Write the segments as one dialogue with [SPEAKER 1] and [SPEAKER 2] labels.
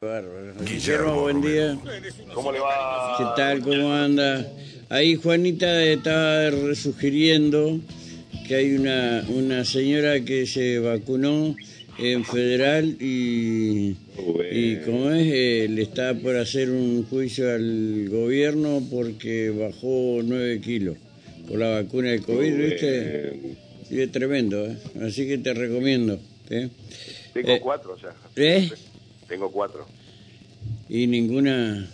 [SPEAKER 1] Guillermo, buen día.
[SPEAKER 2] ¿Cómo le va?
[SPEAKER 1] ¿Qué tal? ¿Cómo anda? Ahí Juanita estaba sugiriendo que hay una, una señora que se vacunó en federal y, y como es, eh, le está por hacer un juicio al gobierno porque bajó 9 kilos por la vacuna del COVID, ¿viste? Y es tremendo, ¿eh? Así que te recomiendo. ¿eh?
[SPEAKER 2] Tengo
[SPEAKER 1] Eh,
[SPEAKER 2] cuatro ya.
[SPEAKER 1] ¿Eh?
[SPEAKER 2] Tengo cuatro.
[SPEAKER 1] Y ninguna...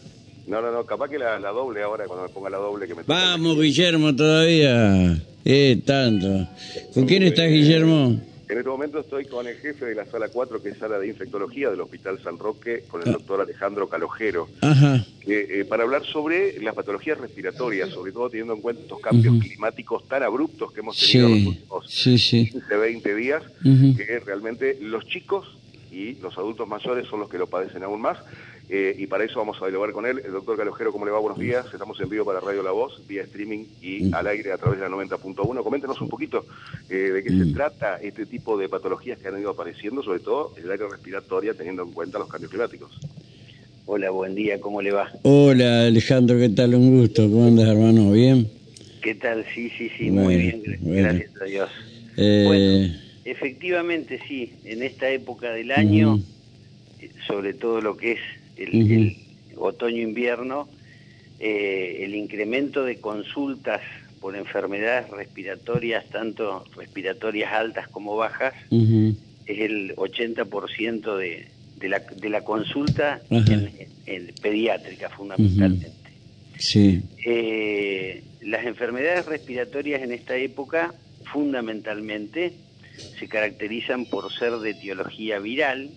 [SPEAKER 2] No, no, no, capaz que la, la doble ahora, cuando me ponga la doble que me
[SPEAKER 1] Vamos, Guillermo, todavía. Eh, tanto. ¿Con quién estás, Guillermo?
[SPEAKER 2] En este momento estoy con el jefe de la sala 4, que es sala de infectología del Hospital San Roque, con el
[SPEAKER 1] Ah.
[SPEAKER 2] doctor Alejandro Calojero,
[SPEAKER 1] Ajá.
[SPEAKER 2] que, eh, para hablar sobre las patologías respiratorias, sobre todo teniendo en cuenta estos cambios climáticos tan abruptos que hemos tenido en los
[SPEAKER 1] Sí,
[SPEAKER 2] últimos
[SPEAKER 1] sí, sí.
[SPEAKER 2] 15, 20 días, que realmente los chicos y los adultos mayores son los que lo padecen aún más. eh, y para eso vamos a dialogar con él. El doctor Calojero, ¿cómo le va? Buenos días. Estamos en vivo para Radio La Voz, vía streaming y al aire a través de la 90.1. Coméntenos un poquito eh, de qué se trata este tipo de patologías que han ido apareciendo, sobre todo en el área respiratoria, teniendo en cuenta los cambios climáticos.
[SPEAKER 3] Hola, buen día, ¿cómo le va?
[SPEAKER 1] Hola, Alejandro, ¿qué tal? Un gusto. ¿Cómo andas, hermano? ¿Bien?
[SPEAKER 3] ¿Qué tal? Sí, sí, sí,
[SPEAKER 1] Bueno,
[SPEAKER 3] muy bien,
[SPEAKER 1] bueno.
[SPEAKER 3] gracias a Dios.
[SPEAKER 1] Eh,
[SPEAKER 3] Bueno. Efectivamente, sí, en esta época del año, eh, sobre todo lo que es el, el otoño-invierno, eh, el incremento de consultas por enfermedades respiratorias, tanto respiratorias altas como bajas, es el 80% de, de, la, de la consulta en pediátrica fundamentalmente.
[SPEAKER 1] Sí.
[SPEAKER 3] Eh, las enfermedades respiratorias en esta época, fundamentalmente, se caracterizan por ser de etiología viral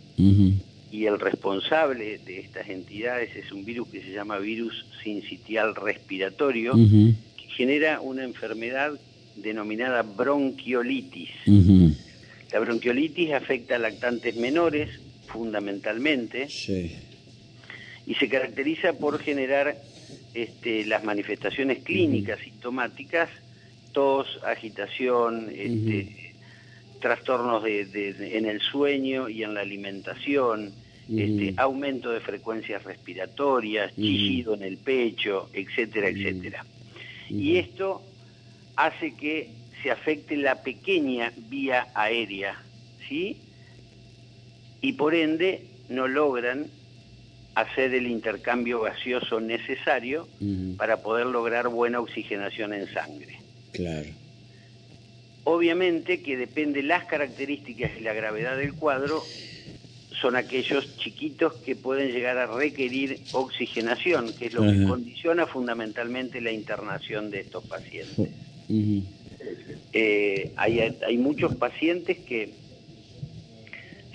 [SPEAKER 3] y el responsable de estas entidades es un virus que se llama virus sincitial respiratorio, que genera una enfermedad denominada bronquiolitis. La bronquiolitis afecta a lactantes menores, fundamentalmente,
[SPEAKER 1] Sí.
[SPEAKER 3] y se caracteriza por generar este, las manifestaciones clínicas sintomáticas, tos, agitación, este, trastornos de, de- de- en el sueño y en la alimentación, este, aumento de frecuencias respiratorias, chillido en el pecho, etcétera, etcétera. Y esto hace que se afecte la pequeña vía aérea, ¿sí? Y por ende no logran hacer el intercambio gaseoso necesario para poder lograr buena oxigenación en sangre.
[SPEAKER 1] Claro.
[SPEAKER 3] Obviamente que depende las características y la gravedad del cuadro, son aquellos chiquitos que pueden llegar a requerir oxigenación, que es lo que condiciona fundamentalmente la internación de estos pacientes. Eh, hay, hay muchos pacientes que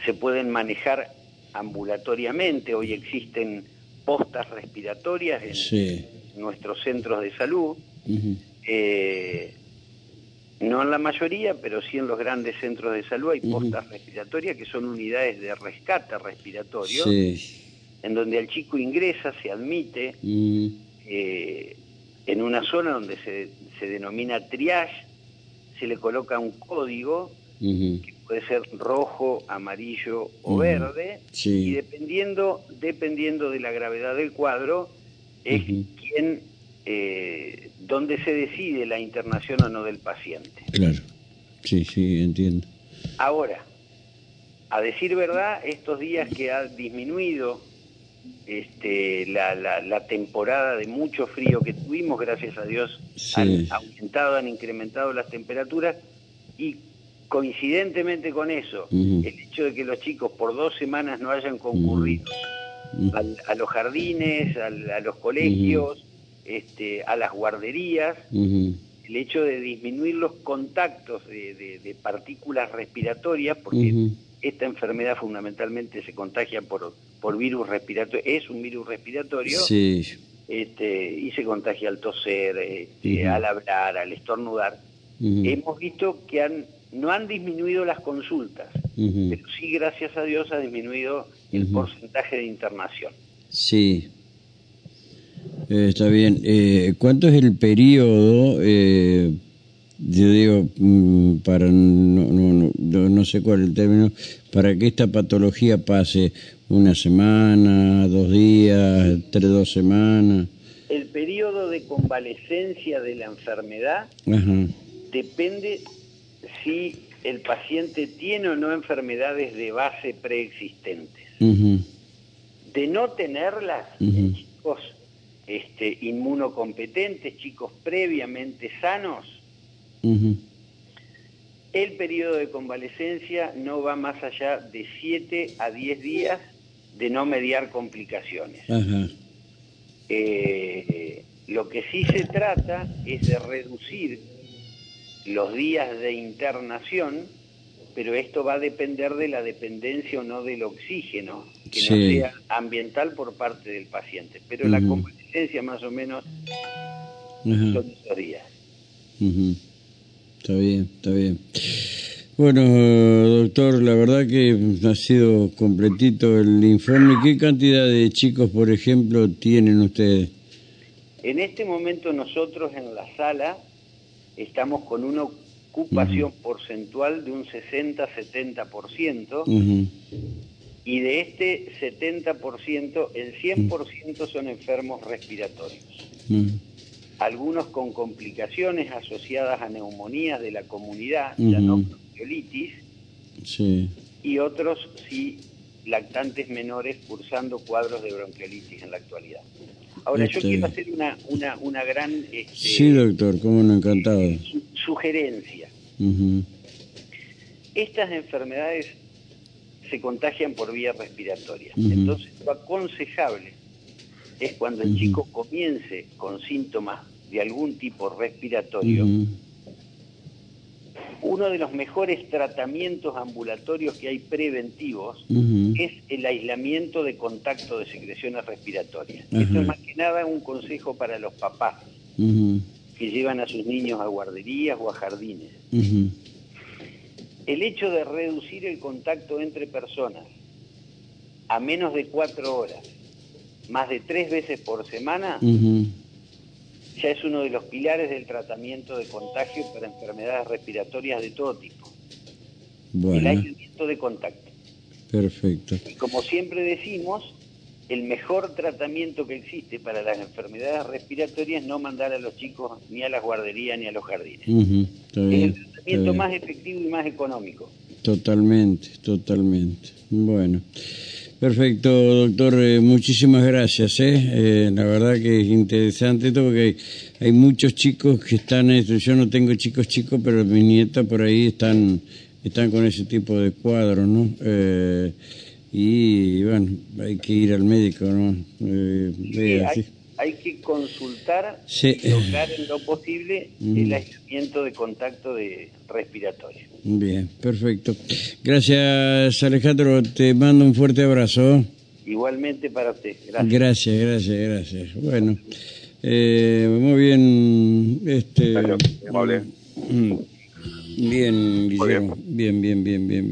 [SPEAKER 3] se pueden manejar ambulatoriamente, hoy existen postas respiratorias en
[SPEAKER 1] Sí.
[SPEAKER 3] nuestros centros de salud, eh, no en la mayoría, pero sí en los grandes centros de salud. Hay postas respiratorias que son unidades de rescate respiratorio,
[SPEAKER 1] Sí.
[SPEAKER 3] en donde el chico ingresa, se admite eh, en una zona donde se, se denomina triage, se le coloca un código que puede ser rojo, amarillo o verde,
[SPEAKER 1] Sí.
[SPEAKER 3] y dependiendo, dependiendo de la gravedad del cuadro, es quien, eh, donde se decide la internación o no del paciente.
[SPEAKER 1] Claro. Sí, sí, entiendo.
[SPEAKER 3] Ahora, a decir verdad, estos días que ha disminuido este, la, la- la temporada de mucho frío que tuvimos, gracias a Dios,
[SPEAKER 1] Sí.
[SPEAKER 3] han aumentado, han incrementado las temperaturas y coincidentemente con eso, el hecho de que los chicos por dos semanas no hayan concurrido a los jardines, a los colegios, este, a las guarderías, el hecho de disminuir los contactos de, de- de partículas respiratorias, porque esta enfermedad fundamentalmente se contagia por, por virus respiratorio, es un virus respiratorio,
[SPEAKER 1] Sí.
[SPEAKER 3] este, y se contagia al toser, este, al hablar, al estornudar. Hemos visto que han, no han disminuido las consultas, pero sí, gracias a Dios, ha disminuido el porcentaje de internación.
[SPEAKER 1] Sí. Eh, está bien. Eh, ¿Cuánto es el periodo eh, yo digo, mm, para no, no, no, no sé cuál es el término, para que esta patología pase una semana, dos días, tres, dos semanas.
[SPEAKER 3] El periodo de convalecencia de la enfermedad depende si el paciente tiene o no enfermedades de base preexistentes. De no tenerlas, chicos este, inmunocompetentes, chicos previamente sanos, el periodo de convalecencia no va más allá de 7 a 10 días de no mediar complicaciones. Eh, lo que sí se trata es de reducir los días de internación, pero esto va a depender de la dependencia o no del oxígeno, que no sea ambiental por parte del paciente. Pero la convalecencia más o menos son esos días.
[SPEAKER 1] Está bien, está bien. Bueno, doctor, la verdad que ha sido completito el informe. ¿Qué cantidad de chicos, por ejemplo, tienen ustedes?
[SPEAKER 3] En este momento nosotros en la sala estamos con una ocupación porcentual de un 60-70%. Y de este 70%, el 100% son enfermos respiratorios algunos con complicaciones asociadas a neumonías de la comunidad, ya no bronquiolitis, y otros sí lactantes menores cursando cuadros de bronquiolitis en la actualidad. Ahora, yo quiero hacer una, una, una gran... Este,
[SPEAKER 1] sí, doctor, cómo no, encantado.
[SPEAKER 3] sugerencia. Estas enfermedades se contagian por vía respiratoria. Entonces, lo aconsejable es cuando el chico comience con síntomas de algún tipo respiratorio, uno de los mejores tratamientos ambulatorios que hay preventivos es el aislamiento de contacto de secreciones respiratorias. Esto es más que nada un consejo para los papás que llevan a sus niños a guarderías o a jardines. El hecho de reducir el contacto entre personas a menos de cuatro horas, más de tres veces por semana, ya es uno de los pilares del tratamiento de contagio para enfermedades respiratorias de todo tipo. El aislamiento de contacto.
[SPEAKER 1] Perfecto.
[SPEAKER 3] Y como siempre decimos, el mejor tratamiento que existe para las enfermedades respiratorias es no mandar a los chicos ni a las guarderías ni a los jardines. Tratamiento más efectivo y más económico.
[SPEAKER 1] Totalmente, totalmente. Bueno. Perfecto, doctor. Eh, muchísimas gracias. ¿eh? ¿eh? la verdad que es interesante esto porque hay, muchos chicos que están, yo no tengo chicos chicos, pero mis nietas por ahí están, están con ese tipo de cuadros, ¿no? Eh, y bueno, hay que ir al médico, ¿no?
[SPEAKER 3] Eh, hay que consultar y lograr en lo posible el mm. aislamiento de contacto de respiratorio.
[SPEAKER 1] Bien, perfecto. Gracias Alejandro, te mando un fuerte abrazo.
[SPEAKER 3] Igualmente para usted, gracias.
[SPEAKER 1] Gracias, gracias, gracias. Bueno, eh, muy bien, este... Mm, bien, Guillermo. Bien, bien, bien, bien. bien.